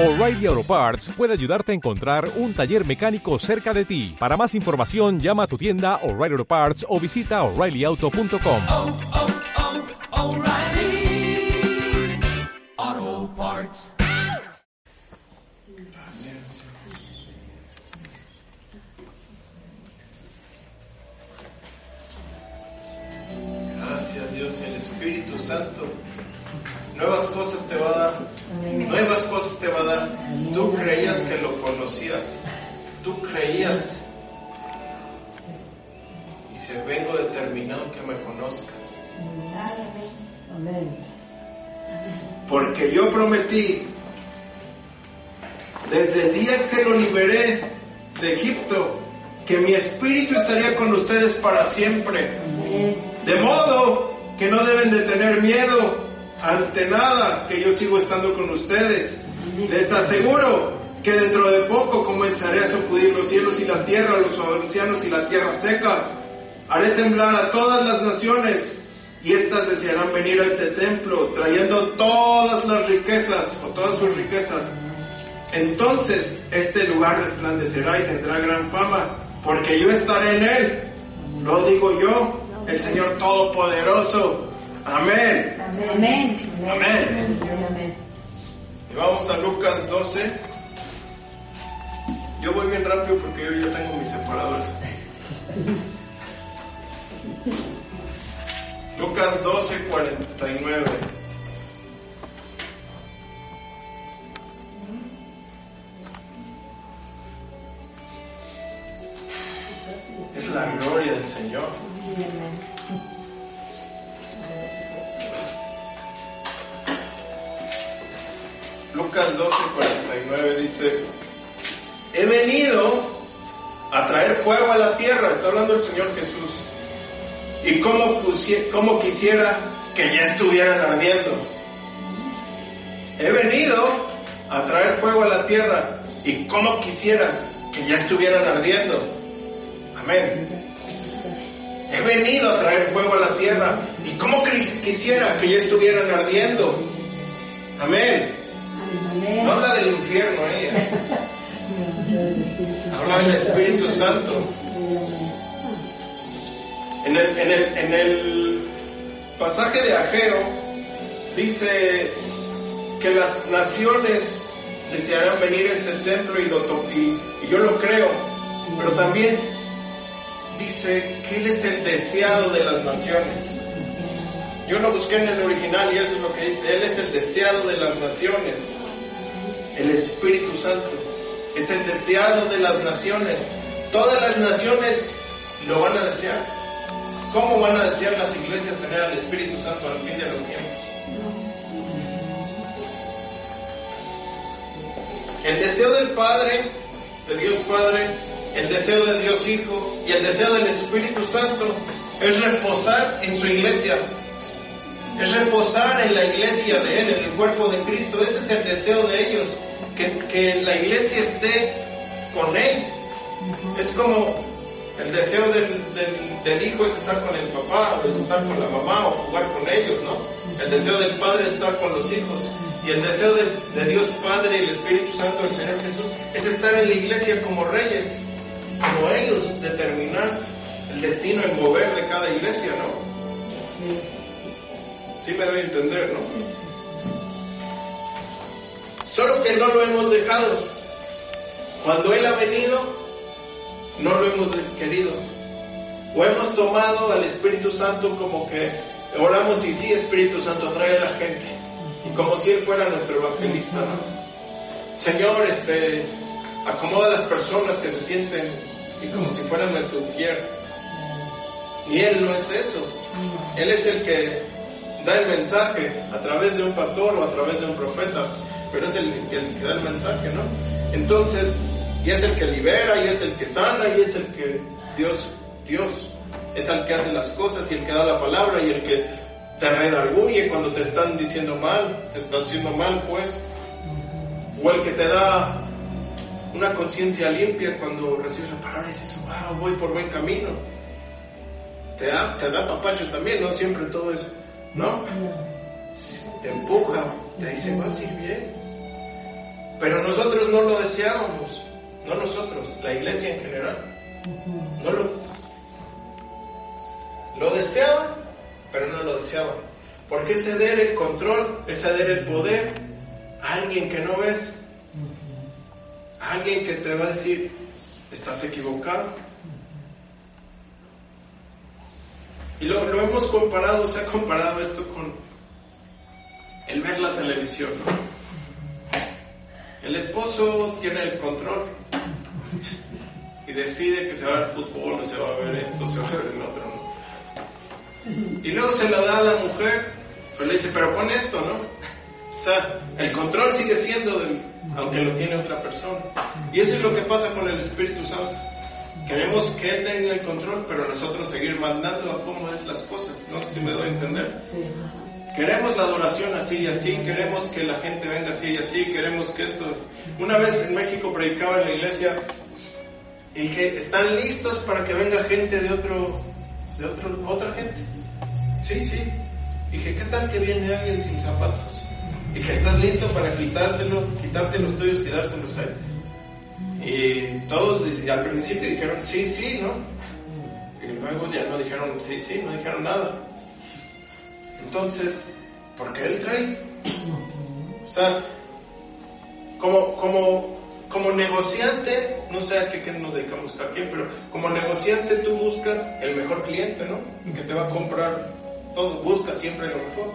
O'Reilly Auto Parts puede ayudarte a encontrar un taller mecánico cerca de ti. Para más información, llama a tu tienda O'Reilly Auto Parts o visita oreillyauto.com. oh, oh, Parts. Gracias Dios y el Espíritu Santo. Nuevas cosas te va a dar. Nuevas cosas te va a dar. Tú creías que lo conocías. Tú creías. Y se vengo determinado que me conozcas. Porque yo prometí desde el día que lo liberé de Egipto que mi espíritu estaría con ustedes para siempre. De modo que no deben de tener miedo ante nada, que yo sigo estando con ustedes. Les aseguro que dentro de poco comenzaré a sacudir los cielos y la tierra, los océanos y la tierra seca. Haré temblar a todas las naciones y éstas desearán venir a este templo trayendo todas las riquezas o todas sus riquezas. Entonces este lugar resplandecerá y tendrá gran fama, porque yo estaré en él. Lo digo yo, el Señor Todopoderoso. Amén. Amén. Amén. Y vamos a Lucas 12. Yo voy bien rápido porque yo ya tengo mis separadores. Lucas 12, 49. Es la gloria del Señor. Lucas 12, 49 dice, he venido a traer fuego a la tierra, está hablando el Señor Jesús, y como, como quisiera que ya estuvieran ardiendo. He venido a traer fuego a la tierra, y como quisiera que ya estuvieran ardiendo. Amén. He venido a traer fuego a la tierra, y como quisiera que ya estuvieran ardiendo. Amén. No habla del infierno ella. Habla del Espíritu Santo. En el, pasaje de Ageo dice que las naciones desearán venir a este templo y, lo y, y yo lo creo, pero también dice que Él es el deseado de las naciones. Yo lo busqué en el original y eso es lo que dice. Él es el deseado de las naciones. El Espíritu Santo es el deseado de las naciones. Todas las naciones lo van a desear. ¿Cómo van a desear las iglesias tener al Espíritu Santo al fin de los tiempos? El deseo del Padre, de Dios Padre, el deseo de Dios Hijo y el deseo del Espíritu Santo es reposar en su iglesia. Es reposar en la iglesia de Él, en el cuerpo de Cristo. Ese es el deseo de ellos, que, que la iglesia esté con Él. Es como el deseo del, del- del hijo es estar con el papá, o estar con la mamá, o jugar con ellos, ¿no? El deseo del padre es estar con los hijos. Y el deseo de, de Dios Padre y el Espíritu Santo del Señor Jesús es estar en la iglesia como reyes, como ellos, determinar el destino, el mover de cada iglesia, ¿no? Sí me doy a entender, ¿no? Solo que no lo hemos dejado. Cuando Él ha venido, no lo hemos querido. O hemos tomado al Espíritu Santo como que oramos y sí, Espíritu Santo, atrae a la gente. Y como si Él fuera nuestro evangelista, ¿no? Señor, este, acomoda a las personas que se sienten y como si fueran nuestro ujier. Y Él no es eso. Él es el que da el mensaje a través de un pastor o a través de un profeta, pero es el que, el que da el mensaje, ¿no? Entonces, y es el que libera, y es el que sana, y es el que Dios, Dios, es el que hace las cosas y el que da la palabra y el que te redarguye cuando te están diciendo mal, te está haciendo mal, pues, o el que te da una conciencia limpia cuando recibes la palabra y dices, wow, voy por buen camino. Te da, te da papachos también, no siempre todo es, ¿no? Te empuja, te dice, vas a ir bien. Pero nosotros no lo deseábamos, no nosotros, la iglesia en general. No lo, lo deseaban, pero no lo deseaban. Porque es ceder el control, es ceder el poder a alguien que no ves, a alguien que te va a decir, estás equivocado. Y lo, lo hemos comparado, se ha comparado esto con el ver la televisión. ¿no? El esposo tiene el control y decide que se va a ver fútbol, o se va a ver esto, se va a ver el otro. ¿no? Y luego se lo da a la mujer, pero le dice, pero pon esto, ¿no? O sea, el control sigue siendo del, aunque lo tiene otra persona. Y eso es lo que pasa con el Espíritu Santo. Queremos que Él tenga el control, pero nosotros seguir mandando a cómo es las cosas. No sé si me doy a entender. Queremos la adoración así y así, queremos que la gente venga así y así, queremos que esto... Una vez en México predicaba en la iglesia y dije, ¿están listos para que venga gente de otro, de otro, otra gente? Sí, sí. Dije, ¿qué tal que viene alguien sin zapatos? Dije, ¿estás listo para quitárselo, quitarte los tuyos y dárselos a él? Y todos al principio dijeron, sí, sí, ¿no? Y luego ya no dijeron, sí, sí, no dijeron nada. Entonces, ¿por qué él trae? O sea, como, como, como negociante, no sé a qué, qué nos dedicamos cada quien, pero como negociante tú buscas el mejor cliente, ¿no? Que te va a comprar todo, busca siempre lo mejor.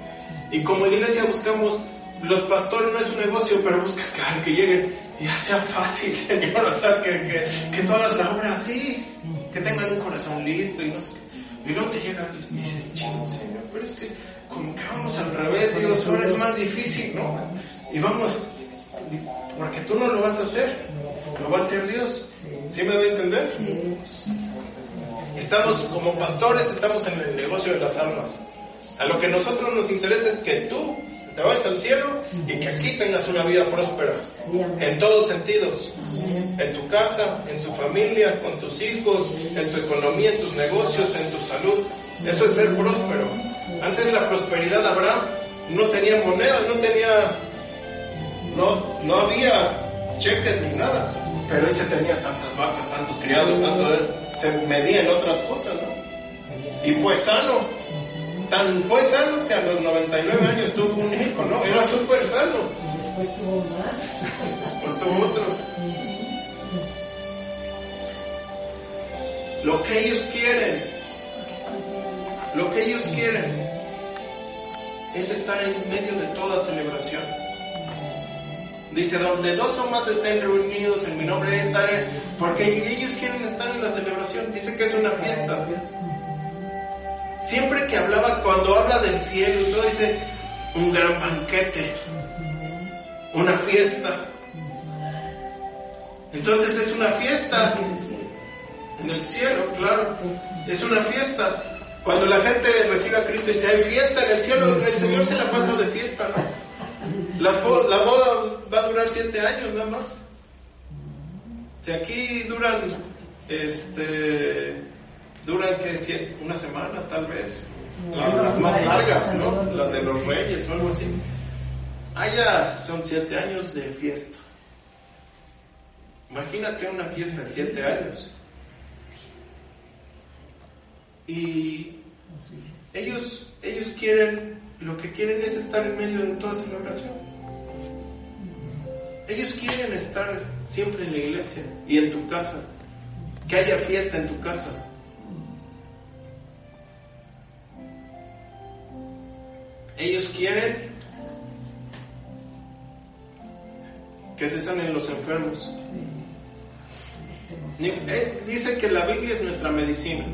Y como iglesia buscamos, los pastores no es un negocio, pero buscas que, ay, que lleguen ya sea fácil, Señor, o sea, que, que, que tú hagas la obra así, que tengan un corazón listo y no sé qué. Y luego te llega y dices, chingo, Señor, pero es que como que vamos al revés, digo, ahora es más difícil, ¿no? Y vamos, porque tú no lo vas a hacer, lo va a hacer Dios. ¿Sí me doy a entender? Estamos como pastores, estamos en el negocio de las almas. A lo que nosotros nos interesa es que tú te vayas al cielo y que aquí tengas una vida próspera, en todos sentidos, en tu casa, en tu familia, con tus hijos, en tu economía, en tus negocios, en tu salud. Eso es ser próspero. Antes la prosperidad de Abraham no tenía moneda, no tenía, no, no había cheques ni nada, pero él se tenía tantas vacas, tantos criados, tanto, se medía en otras cosas, ¿no? Y fue sano, tan fue sano que a los 99 años tuvo un hijo, ¿no? Era súper sano. Después tuvo más. Después tuvo otros. Lo que ellos quieren, lo que ellos quieren es estar en medio de toda celebración. Dice, donde dos o más estén reunidos en mi nombre, estaré, porque ellos quieren estar en la celebración. Dice que es una fiesta. Siempre que hablaba, cuando habla del cielo todo, dice un gran banquete, una fiesta. Entonces es una fiesta en el cielo, claro. Es una fiesta. Cuando la gente recibe a Cristo y dice, hay fiesta en el cielo, el Señor se la pasa de fiesta, ¿no? Las la boda va a durar siete años nada más. Si aquí duran, este, duran que una semana tal vez, La- las más largas, ¿no? Las de los reyes o algo así. Allá son siete años de fiesta. Imagínate una fiesta de siete años. Y ellos, ellos quieren, lo que quieren es estar en medio de toda celebración. Ellos quieren estar siempre en la iglesia y en tu casa. Que haya fiesta en tu casa. Ellos quieren que se sanen los enfermos. Eh, Dice que la Biblia es nuestra medicina.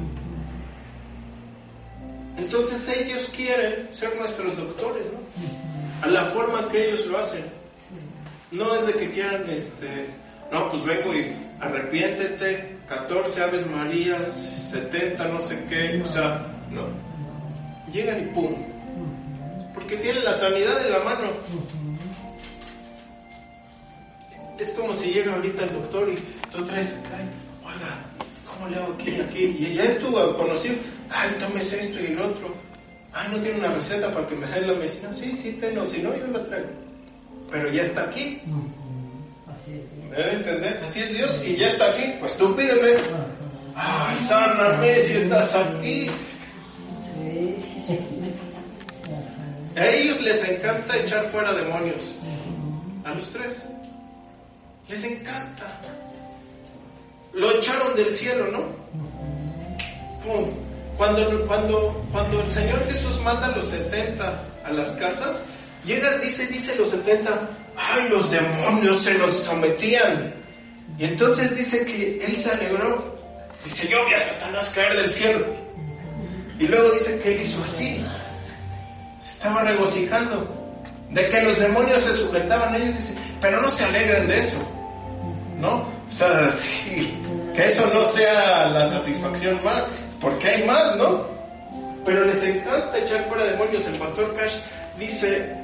Entonces ellos quieren ser nuestros doctores, ¿no? A la forma que ellos lo hacen. No es de que quieran, este, no, pues vengo y arrepiéntete, 14 Aves Marías, 70 no sé qué, o sea, no. Llegan y pum. Porque tienen la sanidad en la mano. Es como si llega ahorita el doctor y tú traes oiga, ¿cómo le hago aquí aquí? Y ya estuvo conocido, ay, tomes esto y el otro. Ay, no tiene una receta para que me den la medicina. Sí, sí tengo, si no, yo la traigo. Pero ya está aquí. Así es. ¿Me debe entender? Así es Dios. Si ya está aquí, pues tú pídeme. Ay, sáname si estás aquí. Sí. A ellos les encanta echar fuera demonios. A los tres. Les encanta. Lo echaron del cielo, ¿no? ¡Pum! Cuando, cuando, cuando el Señor Jesús manda a los 70 a las casas, llega, dice, dice los 70, ¡ay, los demonios se los sometían! Y entonces dice que él se alegró. Dice, yo vi a Satanás caer del cielo. Y luego dice que él hizo así. Se estaba regocijando de que los demonios se sujetaban a ellos. Dice, pero no se alegren de eso. ¿No? O sea, que eso no sea la satisfacción más, porque hay más, ¿no? Pero les encanta echar fuera demonios. El pastor Cash dice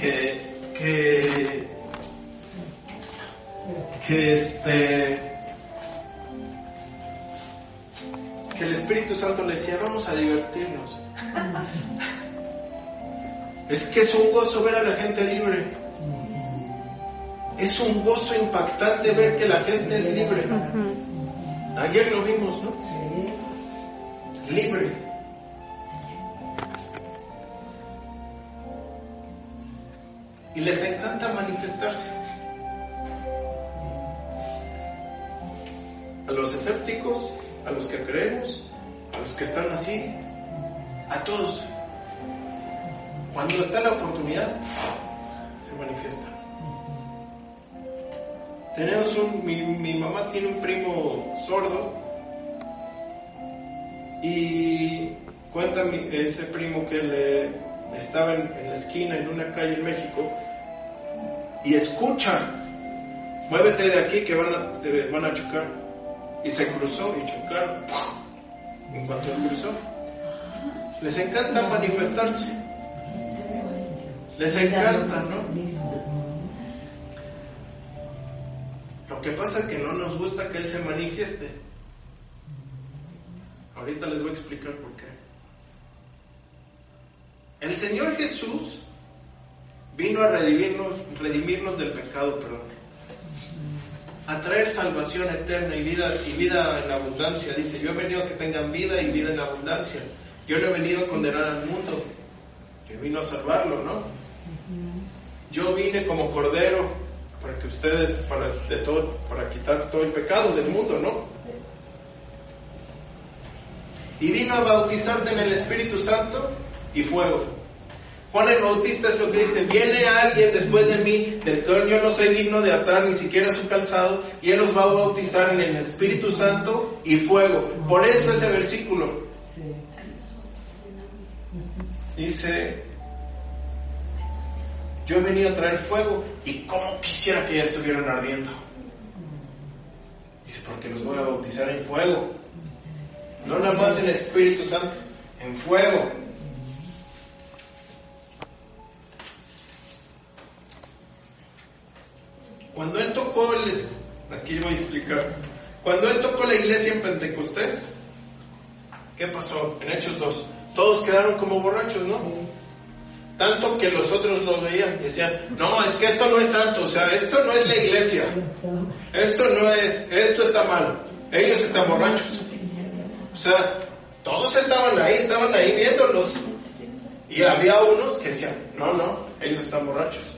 que, que, que este, que el Espíritu Santo le decía, vamos a divertirnos. Es que es un gozo ver a la gente libre. Es un gozo impactante ver que la gente es libre. Ayer lo vimos, ¿no? Libre. Y les encanta manifestarse. A los escépticos, a los que creemos, a los que están así, a todos. Cuando está la oportunidad, se manifiesta. Tenemos un, mi, mi mamá tiene un primo sordo y cuenta ese primo que le estaba en, la esquina en una calle en México y escucha, muévete de aquí que van a, te van a chocar. Y se cruzó y chocaron. En cuanto él cruzó, les encanta manifestarse. Les encanta, ¿no? Lo que pasa es que no nos gusta que Él se manifieste. Ahorita les voy a explicar por qué. El Señor Jesús vino a redimirnos, redimirnos del pecado, perdón. A traer salvación eterna y vida, y vida en abundancia. Dice, yo he venido a que tengan vida y vida en abundancia. Yo no he venido a condenar al mundo. Yo vino a salvarlo, ¿no? Yo vine como cordero para que ustedes, para, de todo, para quitar todo el pecado del mundo, ¿no? Y vino a bautizarte en el Espíritu Santo y fuego. Juan el Bautista es lo que dice, viene alguien después de mí, del cual yo no soy digno de atar ni siquiera su calzado, y él los va a bautizar en el Espíritu Santo y fuego. Por eso ese versículo Sí. dice, yo he venido a traer fuego y cómo quisiera que ya estuvieran ardiendo. Dice, porque los voy a bautizar en fuego. No nada más en Espíritu Santo, en fuego. Cuando él tocó el... Aquí voy a explicar. Cuando él tocó la iglesia en Pentecostés, ¿qué pasó? En Hechos 2. Todos quedaron como borrachos, ¿no? Tanto que los otros lo veían y decían, no, es que esto no es santo, o sea, esto no es la iglesia. Esto no es, esto está mal. Ellos están borrachos. Sea, todos estaban ahí, estaban ahí viéndolos. Y había unos que decían, no, no, ellos están borrachos.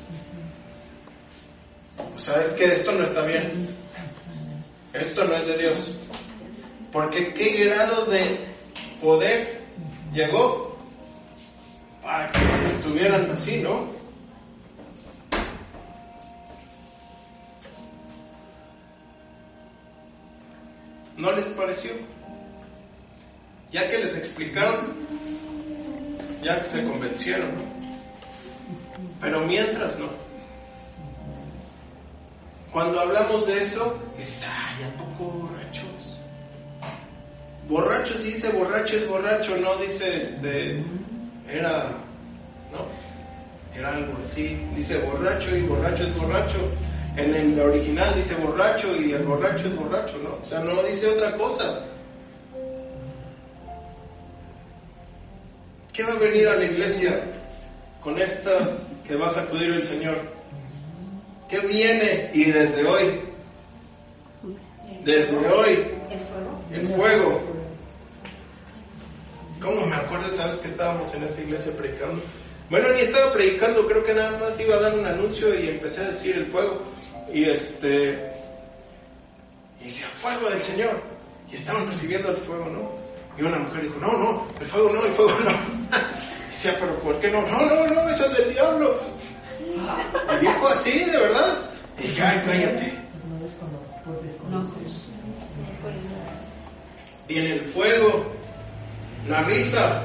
O sea, es que esto no está bien. Esto no es de Dios. Porque qué grado de poder llegó para que estuvieran así, ¿no? ¿No les pareció? Ya que les explicaron, ya que se convencieron. Pero mientras no. Cuando hablamos de eso, dices, ay, ¿a poco borrachos? Borracho sí dice borracho es borracho, no dice este, era, ¿no? Era algo así, dice borracho y borracho es borracho. En el original dice borracho y el borracho es borracho, ¿no? O sea, no dice otra cosa. ¿Qué va a venir a la iglesia con esta que va a sacudir el Señor? ¿Qué viene? Y desde hoy, desde hoy, El fuego. ¿Cómo me acuerdo, sabes que estábamos en esta iglesia predicando? Bueno, ni estaba predicando, creo que nada más iba a dar un anuncio y empecé a decir el fuego. Y este. Y decía, fuego del Señor. Y estaban recibiendo el fuego, ¿no? Y una mujer dijo, no, no, el fuego no, el fuego no. Decía, pero ¿por qué no? No, no, no, eso es del diablo. Y dijo así, de verdad. Y dije, ay, cállate. Viene el fuego, la risa.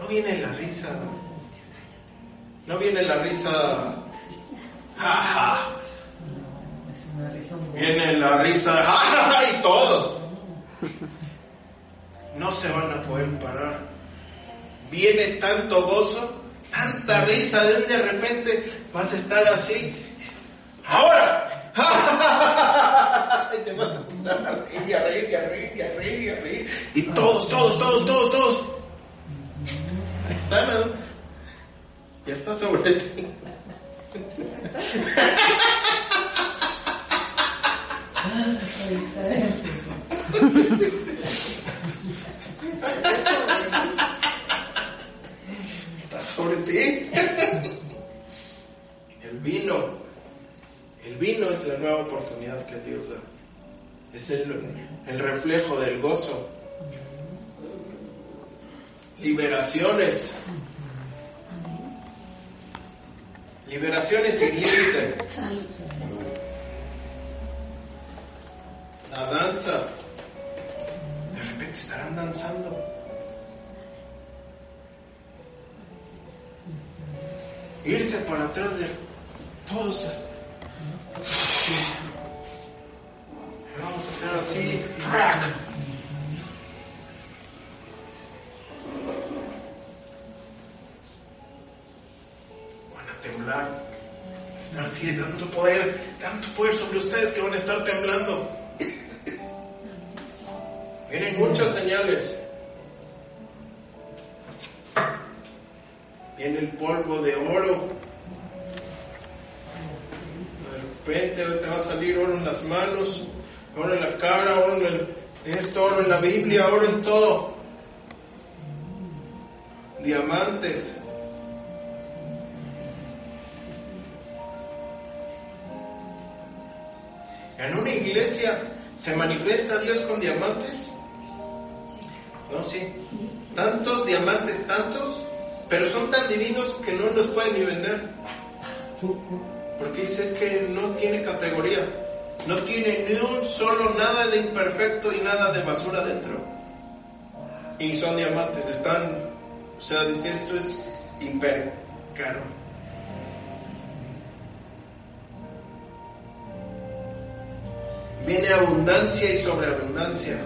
No viene la risa. No viene la risa. Ja, ja. Viene la risa. Ja, ja, ja, y todos. No se van a poder parar. Viene tanto gozo, tanta risa de un de repente vas a estar así. Ahora. Y te vas a empezar a reír, y a reír, y a reír, y a reír, y a reír. Y todos, todos, todos, todos, todos. Ahí está, ¿no? Ya está sobre ti. Sobre ti. El vino, el vino es la nueva oportunidad que Dios da. Es el, el reflejo del gozo. Liberaciones. Liberaciones sin límite. La danza. De repente estarán danzando. Irse para atrás de todos. Vamos a hacer así. Van a temblar. Estar así tanto poder, tanto poder sobre ustedes que van a estar temblando. Vienen muchas señales. Viene el polvo de oro. De repente te va a salir oro en las manos, oro en la cara, oro en el, esto, oro en la Biblia, oro en todo. Diamantes. En una iglesia se manifiesta Dios con diamantes. No, sí. Tantos diamantes, tantos, pero son tan divinos que no los pueden ni vender. Porque dice que no tiene categoría. No tiene ni un solo nada de imperfecto y nada de basura dentro. Y son diamantes, están, o sea, dice esto es hiper caro. Viene abundancia y sobreabundancia.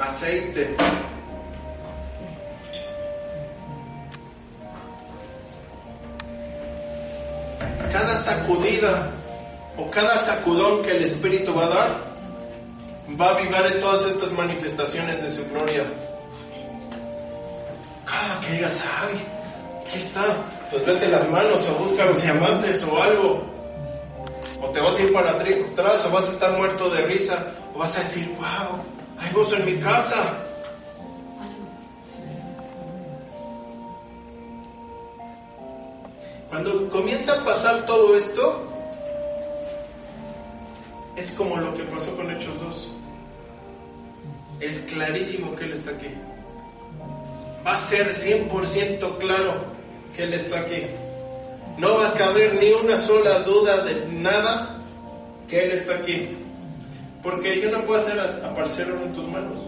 Aceite. Cada sacudida o cada sacudón que el Espíritu va a dar va a avivar en todas estas manifestaciones de su gloria. Cada que digas, ay, aquí está, pues vete las manos o busca los diamantes o algo. O te vas a ir para atrás o vas a estar muerto de risa o vas a decir, wow, hay gozo en mi casa. Cuando comienza a pasar todo esto, es como lo que pasó con Hechos 2. Es clarísimo que Él está aquí. Va a ser 100% claro que Él está aquí. No va a caber ni una sola duda de nada que Él está aquí. Porque yo no puedo hacer aparecer en tus manos.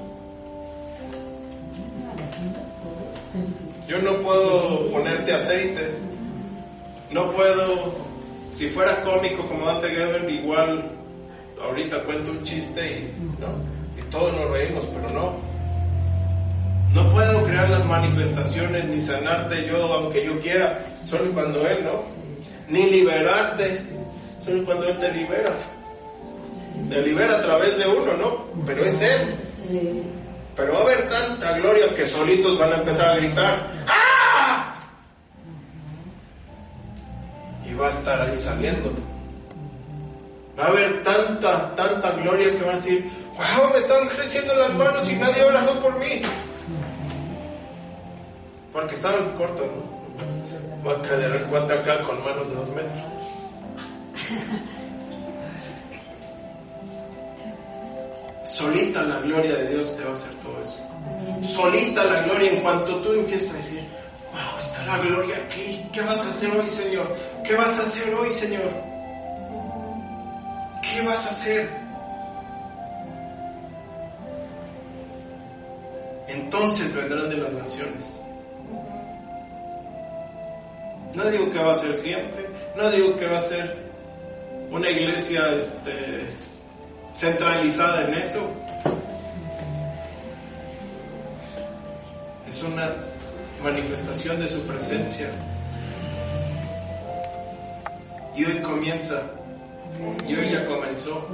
Yo no puedo ponerte aceite. No puedo, si fuera cómico como Dante Gebel, igual ahorita cuento un chiste y, y todos nos reímos, pero no. No puedo crear las manifestaciones ni sanarte yo aunque yo quiera, solo cuando Él, ¿no? Ni liberarte, solo cuando Él te libera. Te libera a través de uno, ¿no? Pero es Él. Pero va a haber tanta gloria que solitos van a empezar a gritar. ¡Ah! Y va a estar ahí saliendo. Va a haber tanta, tanta gloria que van a decir, wow, me están creciendo las manos y nadie orando por mí. Porque estaban cortos, ¿no? Va a caer el acá con manos de dos metros. Solita la gloria de Dios te va a hacer todo eso. Solita la gloria en cuanto tú empiezas a decir, wow, está la gloria aquí. ¿Qué vas a hacer hoy, Señor? ¿Qué vas a hacer hoy, Señor? ¿Qué vas a hacer? Entonces vendrán de las naciones. No digo que va a ser siempre, no digo que va a ser una iglesia este, centralizada en eso. Es una manifestación de su presencia. Y hoy comienza, y hoy ya comenzó,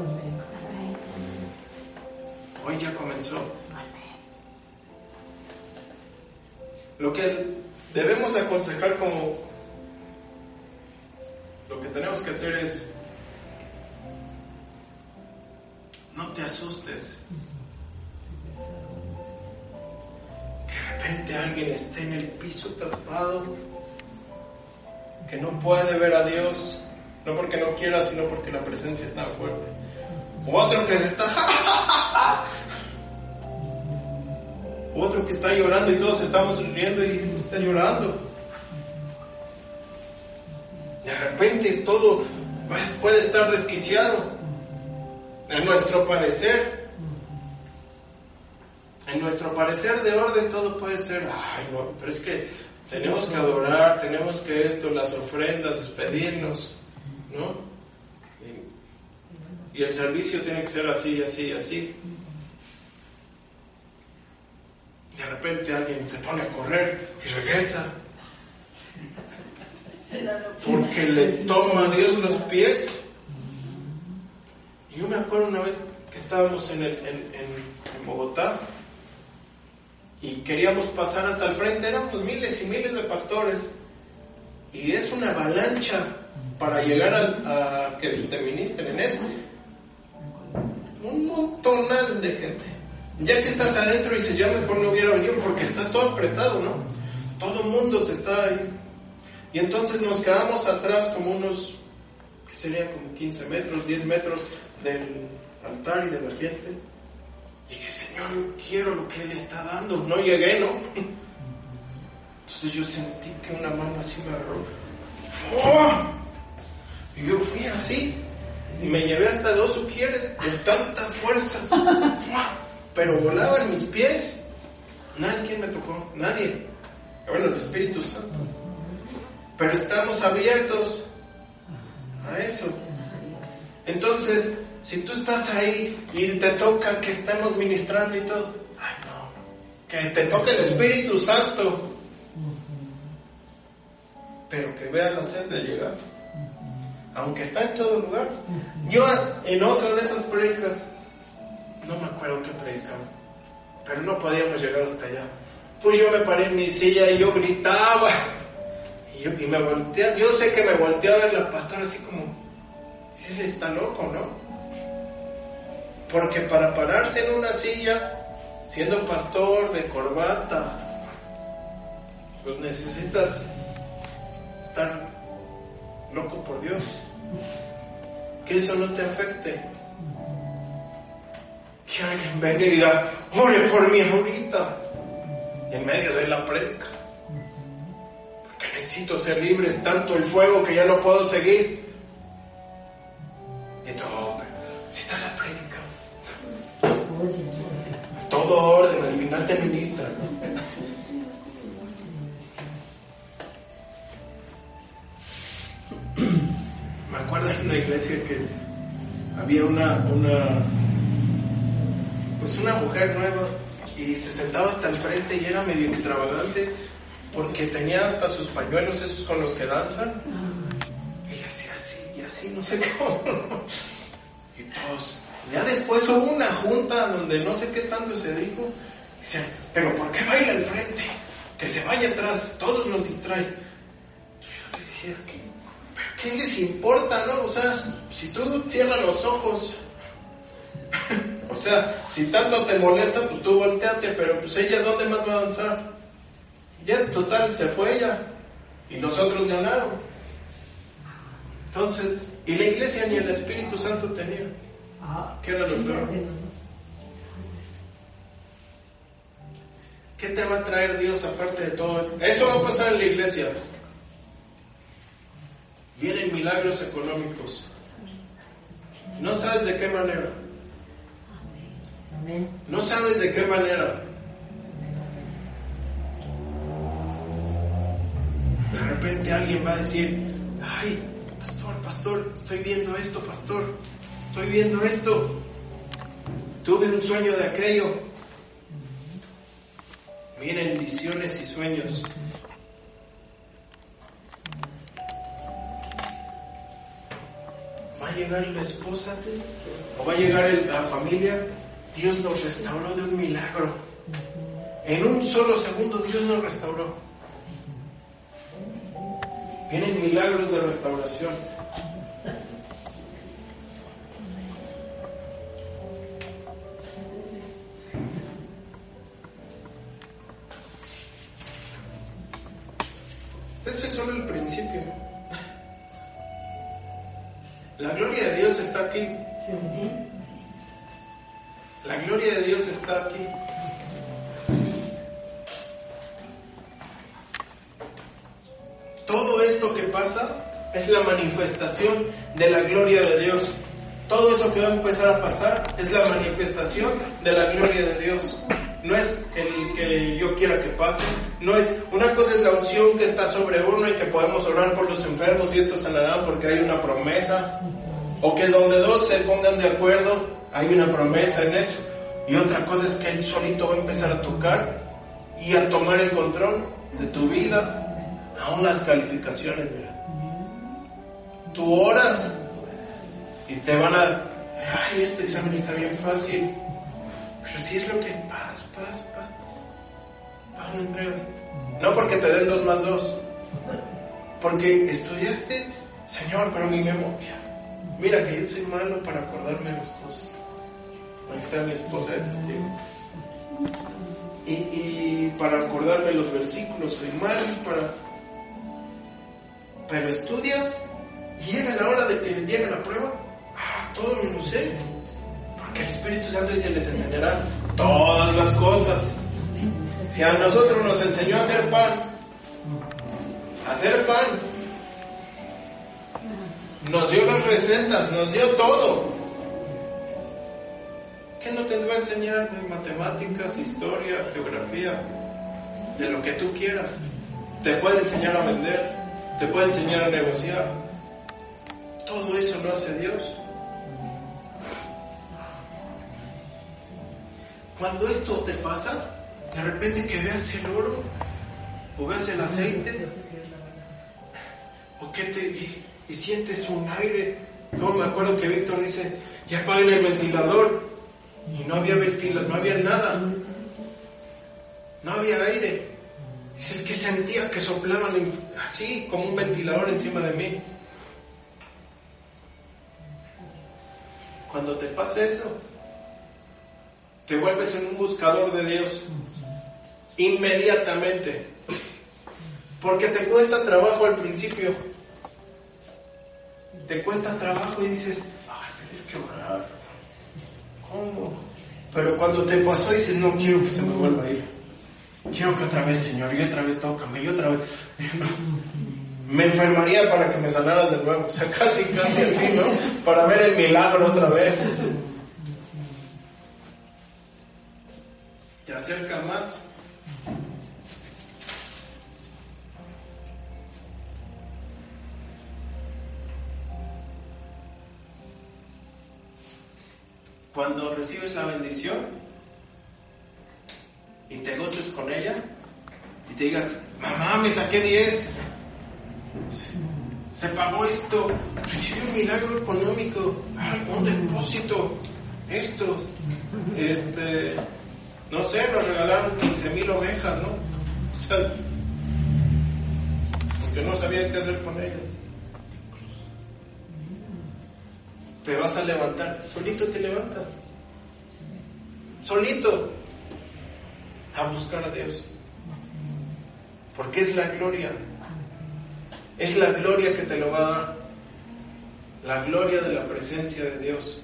hoy ya comenzó. Lo que debemos aconsejar como lo que tenemos que hacer es te asustes. Que de repente alguien esté en el piso tapado, que no puede ver a Dios, no porque no quiera, sino porque la presencia está fuerte. O otro que está... Otro que está llorando y todos estamos riendo y está llorando. De repente todo puede estar desquiciado. En nuestro parecer, en nuestro parecer de orden todo puede ser, ay no, pero es que tenemos que adorar, tenemos que esto, las ofrendas, despedirnos, ¿no? Y, y el servicio tiene que ser así, así, así. De repente alguien se pone a correr y regresa. Porque le toma a Dios los pies. Y yo me acuerdo una vez que estábamos en, el, en, en, Bogotá y queríamos pasar hasta el frente, éramos miles y miles de pastores. Y es una avalancha para llegar al, a que te ministren. En ese, un montonal de gente. Ya que estás adentro y dices, ya mejor no hubiera venido porque estás todo apretado, ¿no? Todo el mundo te está ahí. Y entonces nos quedamos atrás como unos, que serían como 15 metros, 10 metros del altar y de la gente. Y dije, Señor, yo quiero lo que Él está dando. No llegué, ¿no? Entonces yo sentí que una mano así me agarró. Y yo fui así. Y me llevé hasta dos ujieres de tanta fuerza. Pero volaban mis pies. Nadie me tocó, nadie. Bueno, el Espíritu Santo. Pero estamos abiertos a eso. Entonces, si tú estás ahí y te toca que estemos ministrando y todo, ay no, que te toque el Espíritu Santo, pero que vea la sed de llegar, aunque está en todo lugar. Yo en otra de esas predicas, no me acuerdo qué predicaba, pero no podíamos llegar hasta allá. Pues yo me paré en mi silla y yo gritaba. Y, me volteé, yo sé que me volteé a ver la pastora así como, él está loco, ¿no? Porque para pararse en una silla, siendo pastor de corbata, pues necesitas estar loco por Dios. Que eso no te afecte. Que alguien venga y diga, ore por mí ahorita, en medio de la predica. Porque necesito ser libre, es tanto el fuego que ya no puedo seguir. Y todo, si está la predica, todo orden, al final te ministra. Me acuerdo en una iglesia que había una, una, pues una mujer nueva y se sentaba hasta el frente y era medio extravagante porque tenía hasta sus pañuelos esos con los que danzan. Y ella hacía así y así, no sé cómo. Y todos Ya después hubo una junta donde no sé qué tanto se dijo. Dicen, pero ¿por qué baila al frente? Que se vaya atrás, todos nos distraen. Yo les decía, ¿pero qué les importa, no? O sea, si tú cierras los ojos, o sea, si tanto te molesta, pues tú volteate, pero pues ella, ¿dónde más va a avanzar? Ya, total, se fue ella. Y nosotros ganaron. Entonces, y la iglesia ni el Espíritu Santo tenía. ¿Qué era lo peor? ¿Qué te va a traer Dios aparte de todo esto? Eso va a pasar en la iglesia. Vienen milagros económicos. No sabes de qué manera. No sabes de qué manera. De repente alguien va a decir, ay, pastor, pastor, estoy viendo esto, pastor, estoy viendo esto. Tuve un sueño de aquello. Miren, visiones y sueños. Va a llegar la esposa o va a llegar la familia. Dios nos restauró de un milagro. En un solo segundo Dios nos restauró. Vienen milagros de restauración. Eso es solo el principio. La gloria de Dios está aquí. La gloria de Dios está aquí. Todo esto que pasa es la manifestación de la gloria de Dios. Todo eso que va a empezar a pasar es la manifestación de la gloria de Dios. No es el que yo quiera que pase, no es una cosa es la unción que está sobre uno y que podemos orar por los enfermos y estos sanarán porque hay una promesa, o que donde dos se pongan de acuerdo hay una promesa en eso. Y otra cosa es que él solito va a empezar a tocar y a tomar el control de tu vida, aún las calificaciones, mira. Tú oras y te van a, ay, este examen está bien fácil. Pero si es lo que, paz, paz, no porque te den dos más dos, porque estudiaste, Señor, pero mi memoria. Mira que yo soy malo para acordarme de las cosas. Ahí está mi esposa de testigo. Y, y para acordarme los versículos, soy malo para... Pero estudias y llega la hora de que llega la prueba, ah, todo me lo sé. Porque el Espíritu Santo dice, les enseñará todas las cosas. Si a nosotros nos enseñó a hacer pan, a hacer pan, nos dio las recetas, nos dio todo. ¿Qué no te va a enseñar de matemáticas, historia, geografía, de lo que tú quieras? Te puede enseñar a vender, te puede enseñar a negociar. Todo eso lo hace Dios. Cuando esto te pasa, de repente que veas el oro, o veas el aceite, o que te y, sientes un aire. No me acuerdo que Víctor dice, ya apaguen el ventilador. Y no había ventilador, no había nada. No había aire. Dices que sentía que soplaban así como un ventilador encima de mí. Cuando te pasa eso, te vuelves en un buscador de Dios. Inmediatamente. Porque te cuesta trabajo al principio. Te cuesta trabajo y dices, ay, tienes que orar. ¿Cómo? Pero cuando te pasó dices, no quiero que se me vuelva a ir. Quiero que otra vez, Señor, y otra vez tócame, y otra vez. Me enfermaría para que me sanaras de nuevo. O sea, casi, casi así, ¿no? Para ver el milagro otra vez. Te acerca más. Cuando recibes la bendición y te goces con ella y te digas, mamá, me saqué 10, se, pagó esto, recibí un milagro económico, un depósito, Esto, este, no sé, nos regalaron 15 mil ovejas, ¿no? O sea, porque no sabían qué hacer con ellas. Te vas a levantar, solito te levantas, solito, a buscar a Dios. Porque es la gloria, es la gloria que te lo va a dar, la gloria de la presencia de Dios.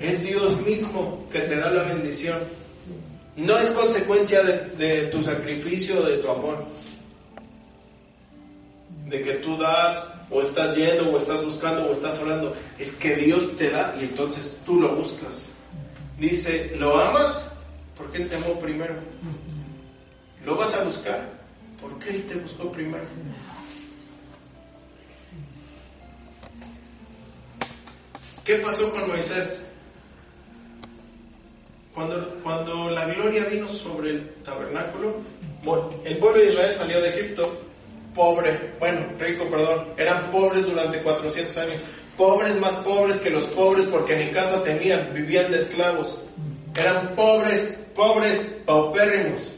Es Dios mismo que te da la bendición. No es consecuencia de, de tu sacrificio, de tu amor. De que tú das, o estás yendo, o estás buscando, o estás orando. Es que Dios te da y entonces tú lo buscas. Dice, ¿lo amas? Porque Él te amó primero. ¿Lo vas a buscar? Porque Él te buscó primero. ¿Qué pasó con Moisés? Cuando, cuando la gloria vino sobre el tabernáculo, el pueblo de Israel salió de Egipto pobre, bueno, rico, perdón, eran pobres durante 400 años, pobres más pobres que los pobres porque ni casa tenían, vivían de esclavos, eran pobres, pobres, paupérrimos.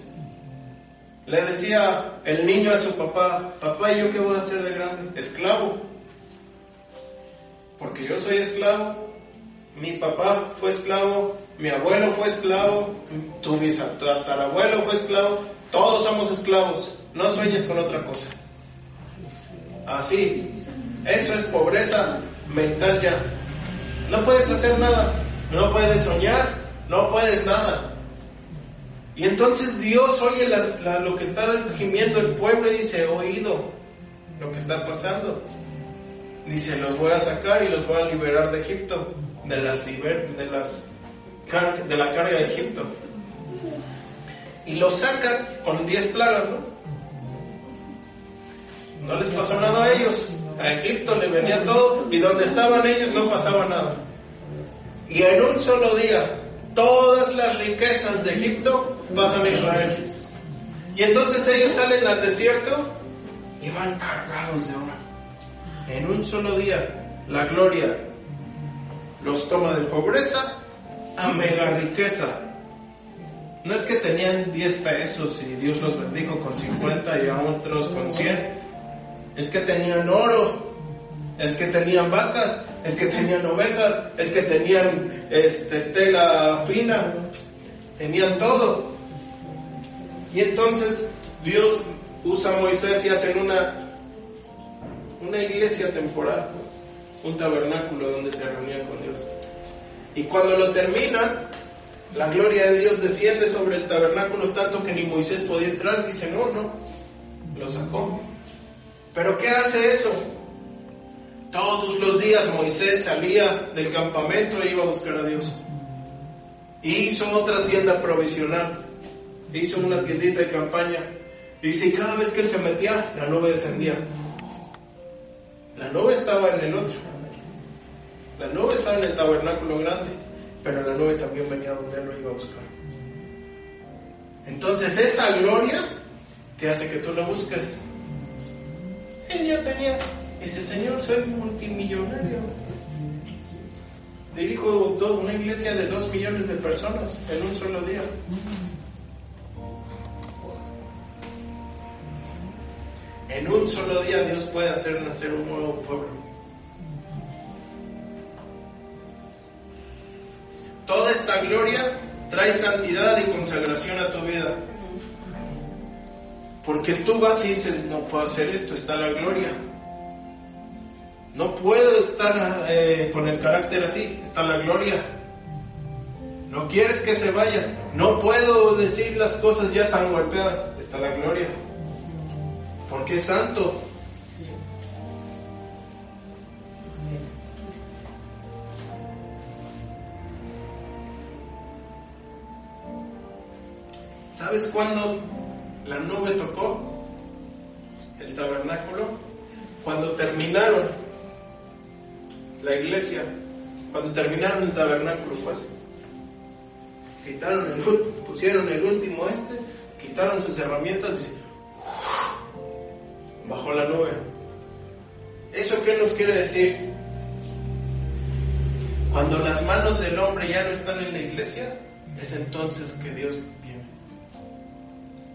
Le decía el niño a su papá, papá, ¿y yo qué voy a hacer de grande? Esclavo. Porque yo soy esclavo, mi papá fue esclavo, mi abuelo fue esclavo, tu bisatarabuelo fue esclavo, todos somos esclavos, no sueñes con otra cosa. Así, eso es pobreza mental ya. No puedes hacer nada, no puedes soñar, no puedes nada. Y entonces Dios oye lo que está gimiendo el pueblo y dice, oído lo que está pasando. Dice, los voy a sacar y los voy a liberar de Egipto, de las de las de la carga de Egipto. Y los saca con 10 plagas, ¿no? No les pasó nada a ellos. A Egipto le venía todo y donde estaban ellos no pasaba nada. Y en un solo día, todas las riquezas de Egipto pasan a Israel. Y entonces ellos salen al desierto y van cargados de oro. En un solo día, la gloria los toma de pobreza a mega riqueza. No es que tenían 10 pesos y Dios los bendijo con 50 y a otros con 100. Es que tenían oro, es que tenían vacas, es que tenían ovejas, es que tenían este, tela fina, tenían todo. Y entonces Dios usa a Moisés y hacen una, una iglesia temporal, un tabernáculo donde se reunían con Dios. Y cuando lo terminan, la gloria de Dios desciende sobre el tabernáculo tanto que ni Moisés podía entrar. Dice, no, no, lo sacó. Pero ¿qué hace eso? Todos los días Moisés salía del campamento e iba a buscar a Dios. Hizo otra tienda provisional. Hizo una tiendita de campaña. Dice, y cada vez que él se metía, la nube descendía. La nube estaba en el otro. La nube estaba en el tabernáculo grande, pero la nube también venía donde él lo iba a buscar. Entonces esa gloria te hace que tú lo busques. Él ya tenía, ese señor, soy multimillonario. Dirijo toda una iglesia de dos millones de personas en un solo día. En un solo día Dios puede hacer nacer un nuevo pueblo. Toda esta gloria trae santidad y consagración a tu vida. Porque tú vas y dices, no puedo hacer esto, está la gloria. No puedo estar eh, con el carácter así, está la gloria. No quieres que se vaya. No puedo decir las cosas ya tan golpeadas, está la gloria. Porque es santo. ¿Sabes cuándo la nube tocó el tabernáculo? Cuando terminaron la iglesia, cuando terminaron el tabernáculo, pues quitaron el pusieron el último este, quitaron sus herramientas y bajó la nube. ¿Eso qué nos quiere decir? Cuando las manos del hombre ya no están en la iglesia, es entonces que Dios.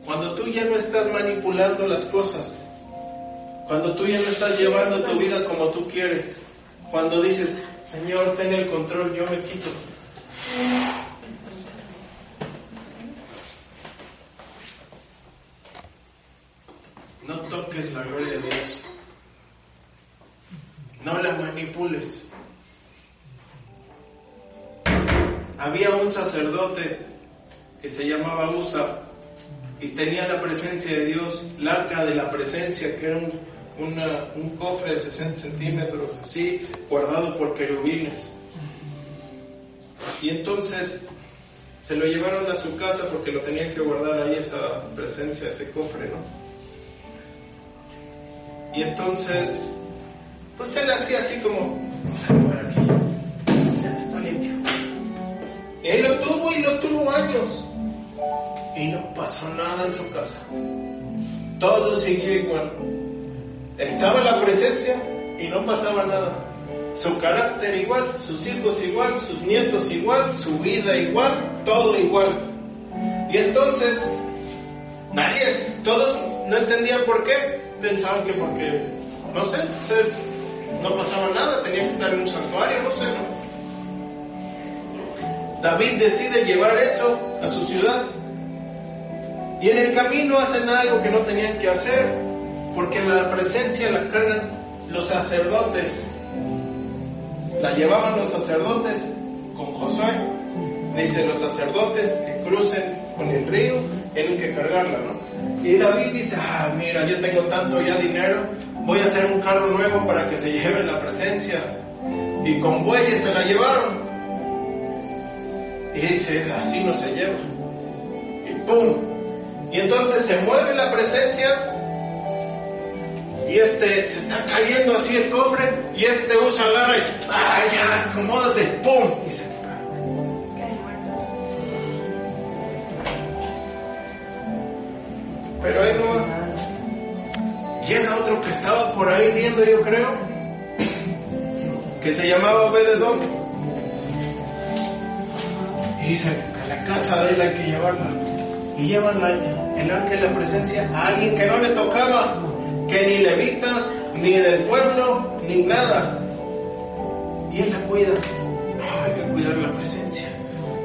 Cuando tú ya no estás manipulando las cosas, cuando tú ya no estás llevando tu vida como tú quieres, cuando dices, Señor, ten el control, yo me quito. No toques la gloria de Dios. No la manipules. Había un sacerdote que se llamaba Usa y tenía la presencia de Dios, la arca de la presencia, que era un, un cofre de 60 centímetros, así, guardado por querubines. Y entonces se lo llevaron a su casa porque lo tenían que guardar ahí esa presencia, ese cofre, ¿no? Y entonces, pues él hacía así como, vamos a mover aquí, ya está limpio. Y ahí lo tuvo y lo tuvo años. Y no pasó nada en su casa. Todo siguió igual. Estaba la presencia y no pasaba nada. Su carácter igual, sus hijos igual, sus nietos igual, su vida igual, todo igual. Y entonces, nadie, todos no entendían por qué. Pensaban que porque, no sé, ustedes no pasaba nada, tenía que estar en un santuario, no sé, ¿no? David decide llevar eso a su ciudad. Y en el camino hacen algo que no tenían que hacer, porque la presencia la cargan los sacerdotes. La llevaban los sacerdotes con Josué. Dice los sacerdotes que crucen con el río, tienen que cargarla, ¿no? Y David dice, ah, mira, yo tengo tanto ya dinero, voy a hacer un carro nuevo para que se lleven la presencia. Y con bueyes se la llevaron. Y dice, así no se lleva. Y ¡pum! Y entonces se mueve la presencia y este se está cayendo así el cofre y este usa agarra y ¡ay ya! acomódate! ¡pum! Y se. Pero ahí no llega otro que estaba por ahí viendo yo creo que se llamaba Obededón y dice a la casa de él hay que llevarla y llevan la- el de la presencia a alguien que no le tocaba que ni levita ni del pueblo ni nada. Y él la cuida. Hay que cuidar la presencia.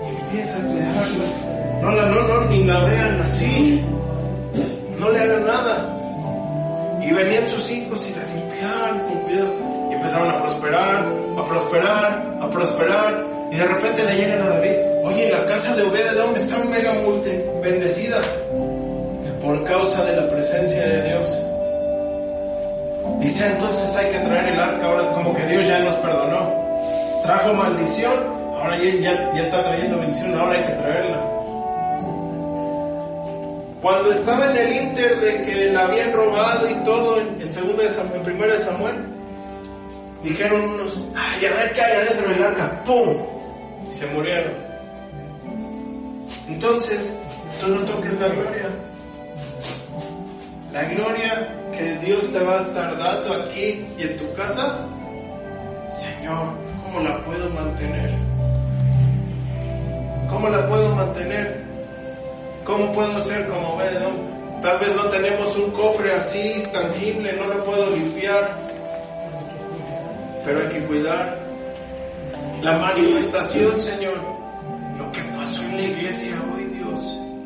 Y empieza a cuidarla. No la no no ni la vean así. No le hagan nada. Y venían sus hijos y la limpiaban con cuidado. Y empezaron a prosperar, a prosperar, a prosperar. Y de repente le llegan a David, oye, la casa de Obededón está mega multi bendecida por causa de la presencia de Dios. Dice, entonces hay que traer el arca ahora, como que Dios ya nos perdonó. Trajo maldición, ahora ya, ya, ya está trayendo bendición, ahora hay que traerla. Cuando estaba en el inter de que la habían robado y todo en, segunda de Sam- en primera de Samuel, dijeron unos, ay, a ver qué hay adentro del arca, ¡pum! Y se murieron. Entonces, tú no toques la gloria. La gloria que Dios te va a estar dando aquí y en tu casa, Señor, ¿cómo la puedo mantener? ¿Cómo la puedo mantener? ¿Cómo puedo ser como Obededón? Tal vez no tenemos un cofre así tangible, no lo puedo limpiar, pero hay que cuidar la manifestación, Señor. Lo que pasó en la iglesia hoy, Dios,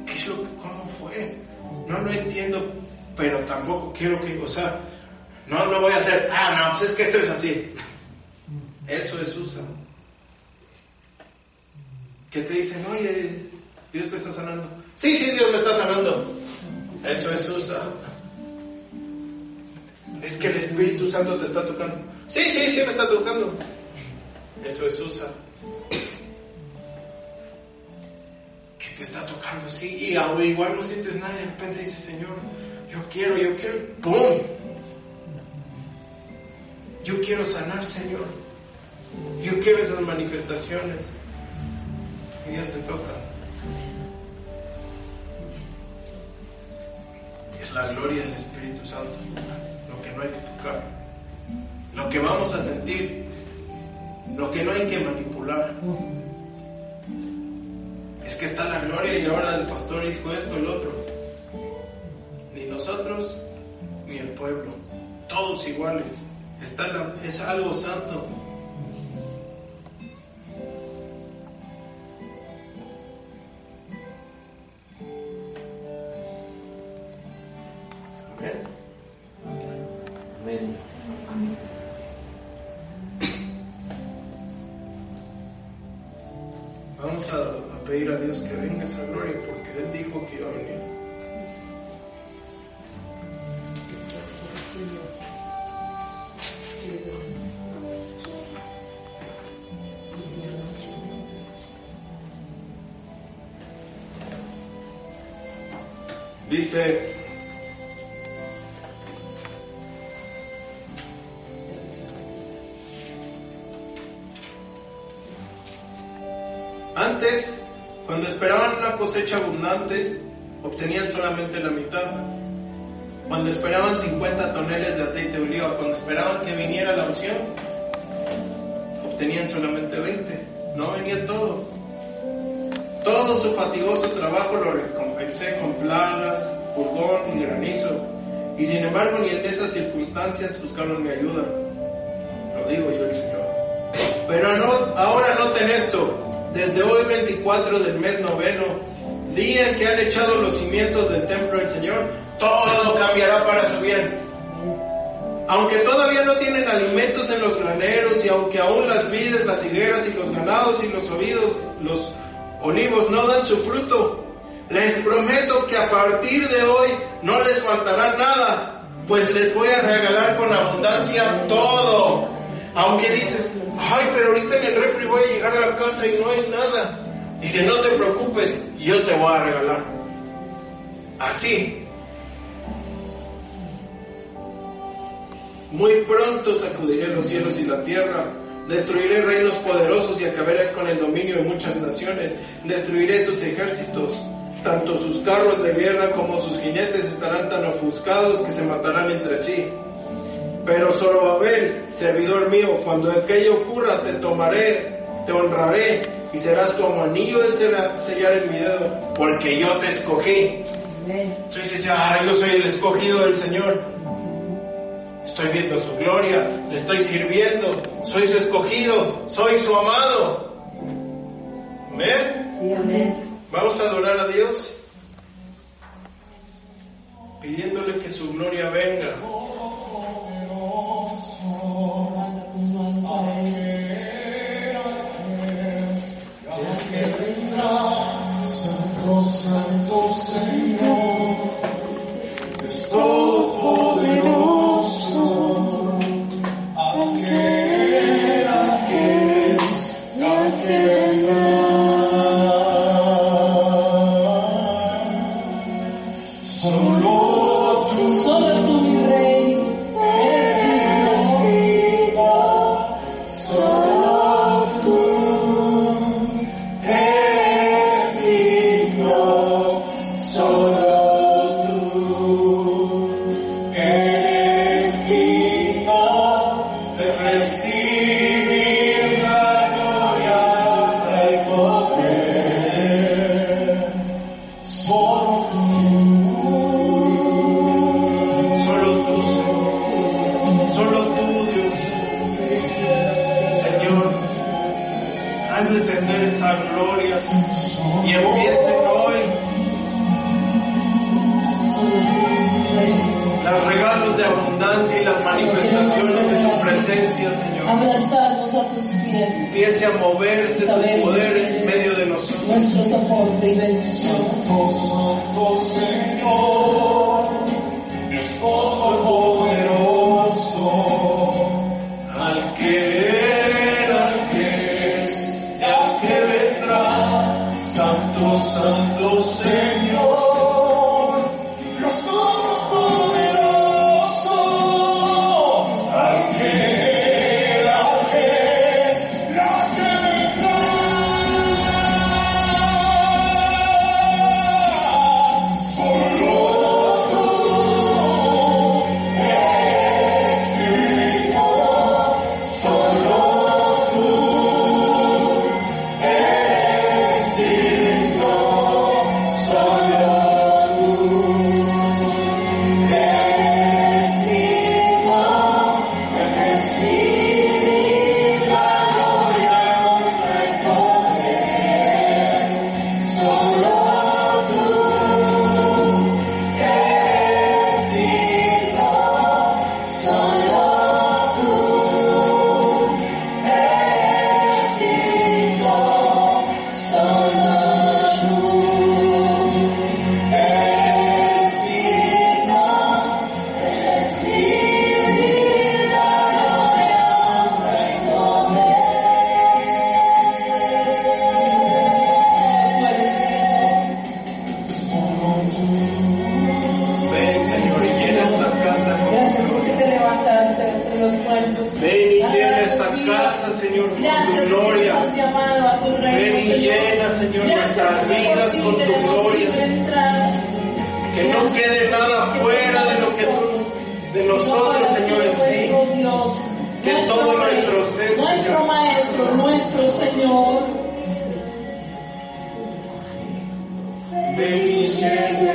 ¿qué es lo que, cómo fue? No lo entiendo, pero tampoco quiero que, o sea, no, no voy a hacer, ah, no, pues es que esto es así. Eso es usa. Que te dicen, oye, Dios te está sanando. Sí, sí, Dios me está sanando. Eso es usa. Es que el Espíritu Santo te está tocando. Sí, sí, sí me está tocando. Eso es usa. Que te está tocando, sí. Y igual no sientes nada. De repente dices, Señor, yo quiero, yo quiero. ¡Pum! Yo quiero sanar, Señor. Yo quiero esas manifestaciones. Y Dios te toca. Es la gloria del Espíritu Santo. Lo que no hay que tocar. Lo que vamos a sentir. Lo que no hay que manipular. Es que está la gloria y ahora el pastor dijo esto, el otro. Ni nosotros, ni el pueblo. Todos iguales. Está la- es algo santo. Amén. Amén. Vamos a, a pedir a Dios que venga esa gloria porque Él dijo que iba a venir. Dice, antes, cuando esperaban una cosecha abundante, obtenían solamente la mitad. Cuando esperaban 50 toneles de aceite de oliva, cuando esperaban que viniera la unción, obtenían solamente 20. No venía todo. Todo su fatigoso trabajo lo con plagas, pulgón y granizo. Y sin embargo, ni en esas circunstancias buscaron mi ayuda. Lo digo yo el Señor. Pero no, ahora noten esto. Desde hoy 24 del mes noveno, día en que han echado los cimientos del templo del Señor, todo cambiará para su bien. Aunque todavía no tienen alimentos en los graneros y aunque aún las vides, las higueras y los ganados y los oídos, los olivos no dan su fruto, les prometo que a partir de hoy no les faltará nada, pues les voy a regalar con abundancia todo. Aunque dices, ay, pero ahorita en el refri voy a llegar a la casa y no hay nada. Dice, no te preocupes, yo te voy a regalar. Así. Muy pronto sacudiré los cielos y la tierra. Destruiré reinos poderosos y acabaré con el dominio de muchas naciones. Destruiré sus ejércitos. Tanto sus carros de guerra como sus jinetes estarán tan ofuscados que se matarán entre sí. Pero Zorobabel, servidor mío, cuando aquello ocurra te tomaré, te honraré y serás como anillo de sella- sellar en mi dedo, porque yo te escogí. Entonces dice, ah, yo soy el escogido del Señor. Estoy viendo su gloria, le estoy sirviendo, soy su escogido, soy su amado. Amén. Sí, amén. Vamos a adorar a Dios pidiéndole que su gloria venga. Empiece a moverse tu poder en medio de nosotros. nuestro soporte y bendición. Santo Señor, es nuestro, Maestro, nuestro Señor. Ven y llena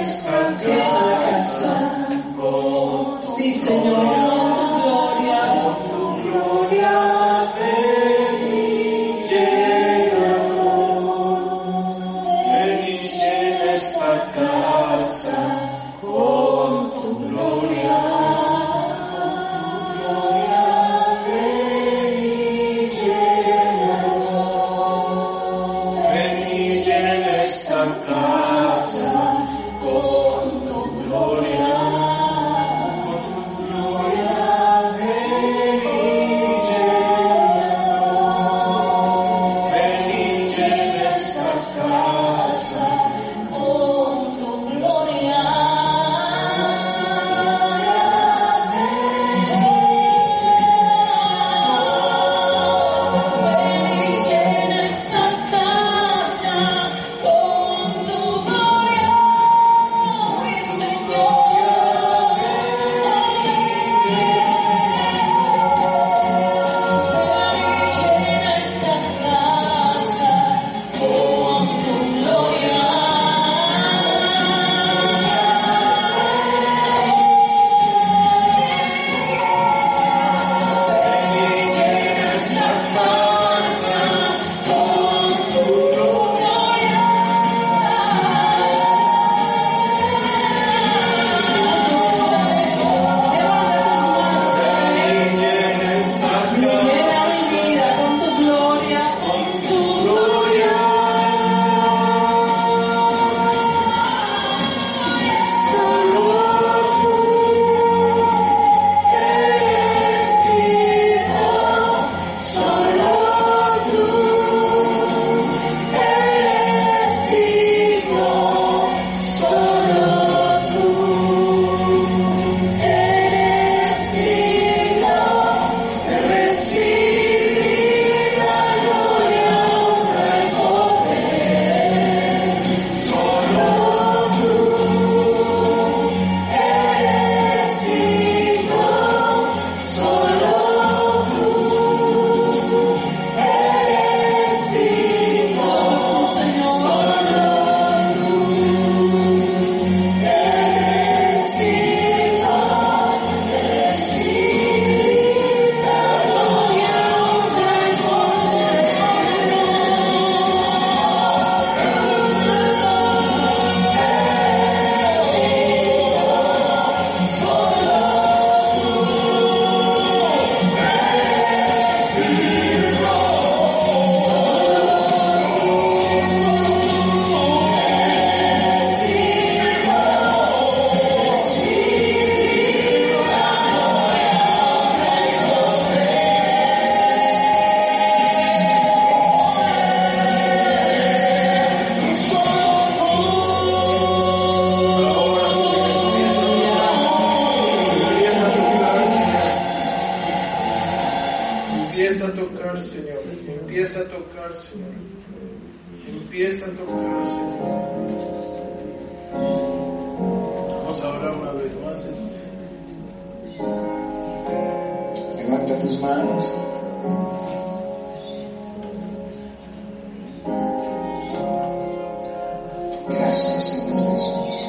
Gracias, Señor Jesús.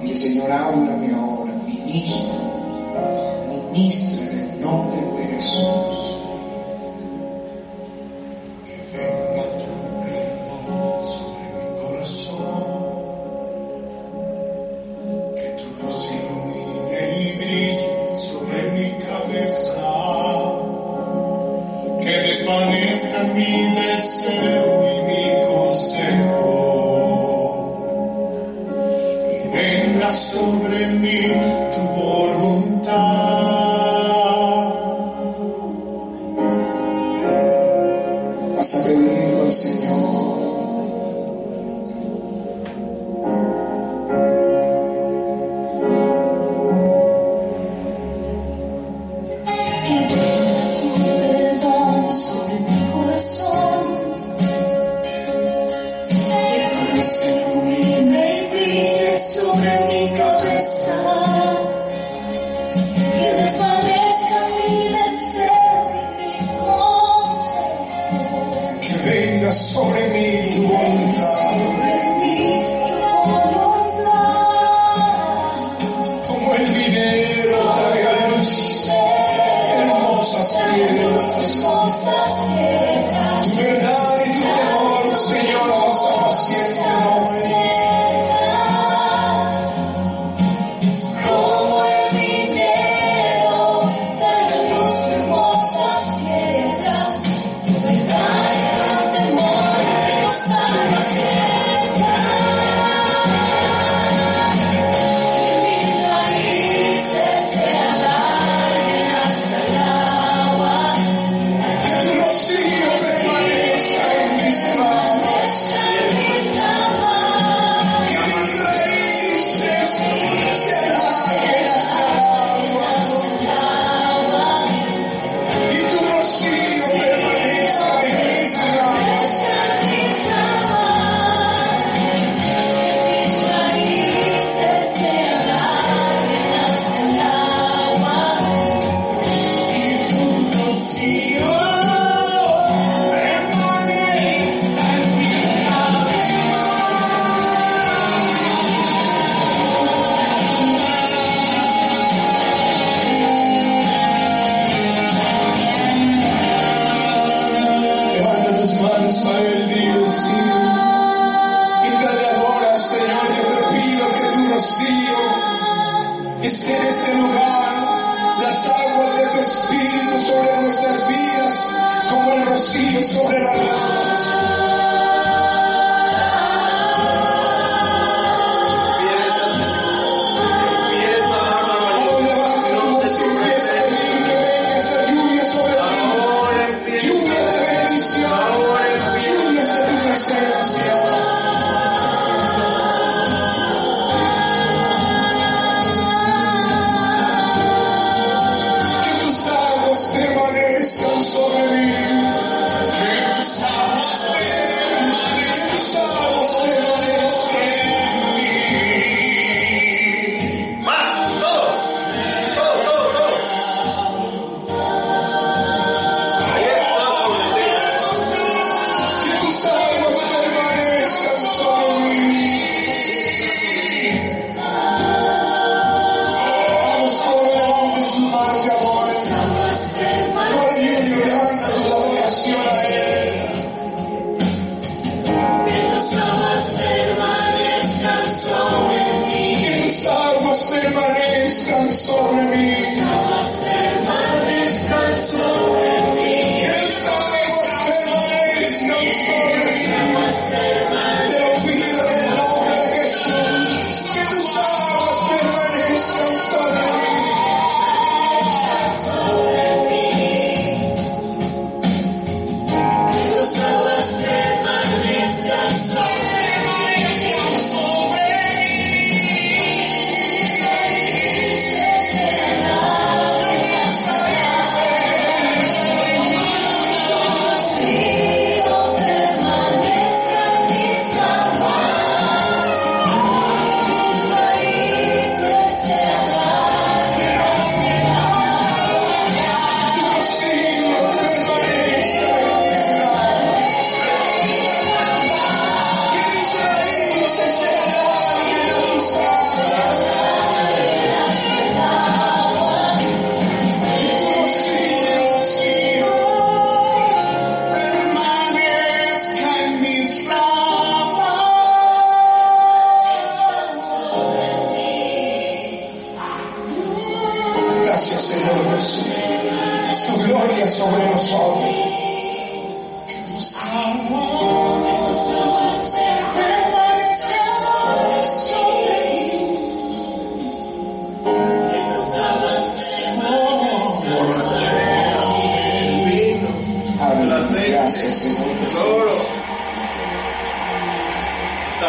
Dile, Señor, háblame ahora, ministra, ministra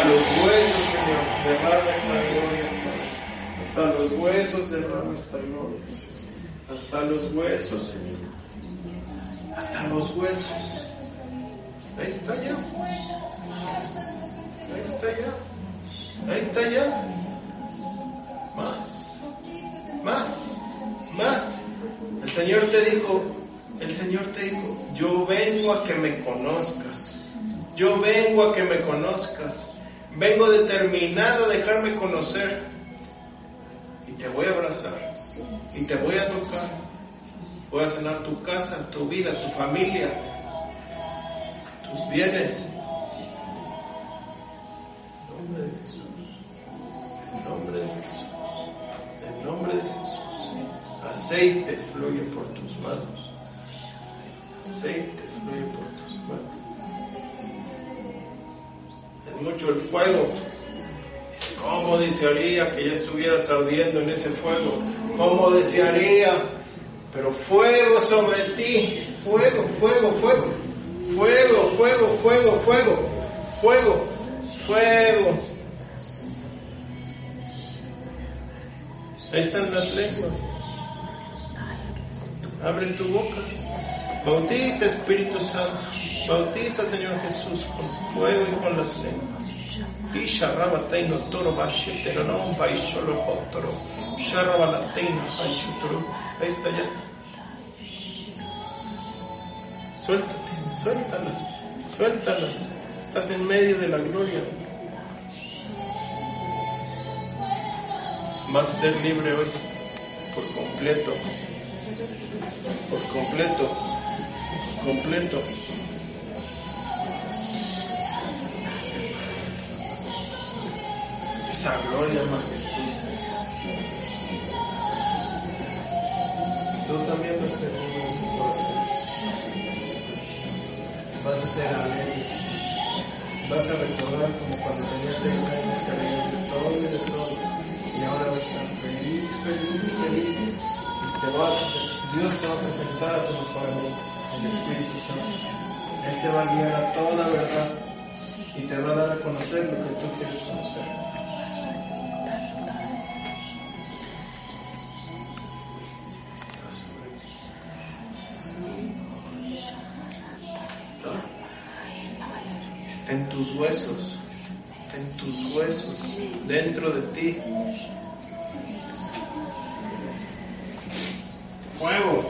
Los huesos, Señor, derrama esta gloria. Hasta los huesos derrama esta gloria. Hasta los huesos, Señor. Hasta los huesos. Ahí está ya. Ahí está ya. Ahí está ya. Más. Más. Más. El Señor te dijo, el Señor te dijo, yo vengo a que me conozcas. Yo vengo a que me conozcas. Vengo determinado a dejarme conocer. Y te voy a abrazar. Y te voy a tocar. Voy a sanar tu casa, tu vida, tu familia, tus bienes. En nombre de Jesús. En nombre de Jesús. En nombre de Jesús. Aceite fluye por tus manos. Aceite fluye por mucho el fuego. Dice, ¿cómo desearía que ya estuvieras ardiendo en ese fuego? ¿Cómo desearía? Pero fuego sobre ti. Fuego, fuego, fuego. Fuego, fuego, fuego, fuego. Fuego, fuego. Ahí están las lenguas. Abre tu boca. Bautiza Espíritu Santo. Bautiza Señor Jesús con fuego y con las lenguas. Y sharrabateino toro bashitero no baisholo hotoro. Sharrabalateino bashitoro. Ahí está ya. Suéltate, suéltalas, suéltalas. Estás en medio de la gloria. Vas a ser libre hoy por completo. Por completo. Completo. Esa gloria majestuosa. Tú también vas a en tu corazón. vas a ser alegre. Vas a recordar como cuando tenías seis años que habías de todo y de todo. Y ahora vas a estar feliz, feliz, feliz. Y te vas Dios te va a presentar a tu mejor amigo, el Espíritu Santo. Él te va a guiar a toda la verdad y te va a dar a conocer lo que tú quieres conocer. Huesos, en tus huesos, dentro de ti. Fuego,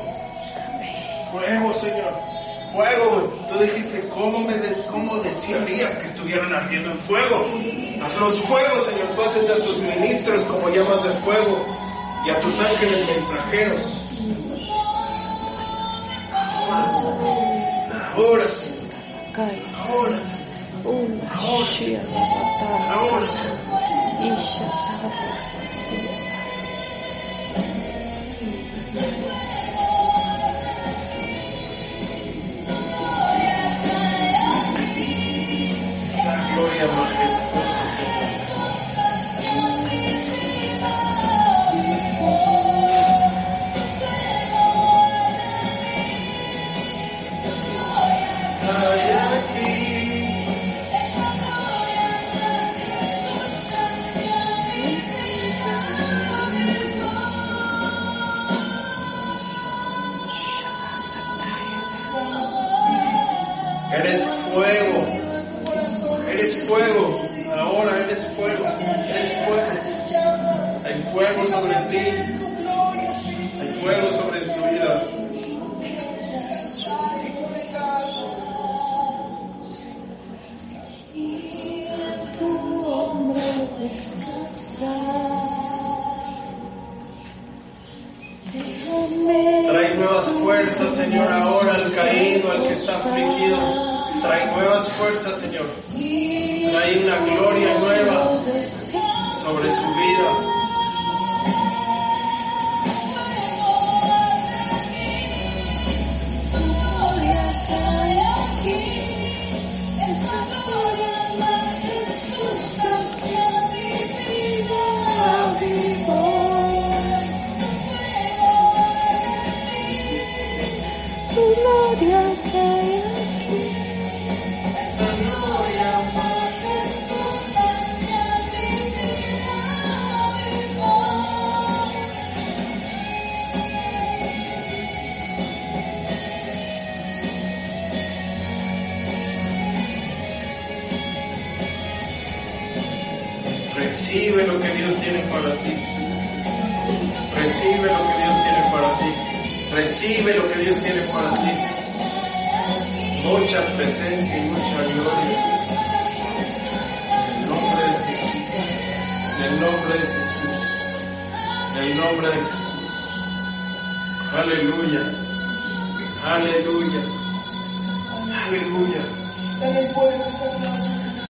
fuego, Señor, fuego. Tú dijiste, ¿cómo, me de- cómo desearía que estuvieran ardiendo en fuego? Haz los fuegos, Señor. Tú haces a tus ministros como llamas de fuego y a tus ángeles mensajeros. Ahora, Señor. Ahora, Señor. Ahora, Señor. Ahora, Señor. Esa fuego. Sobre ti.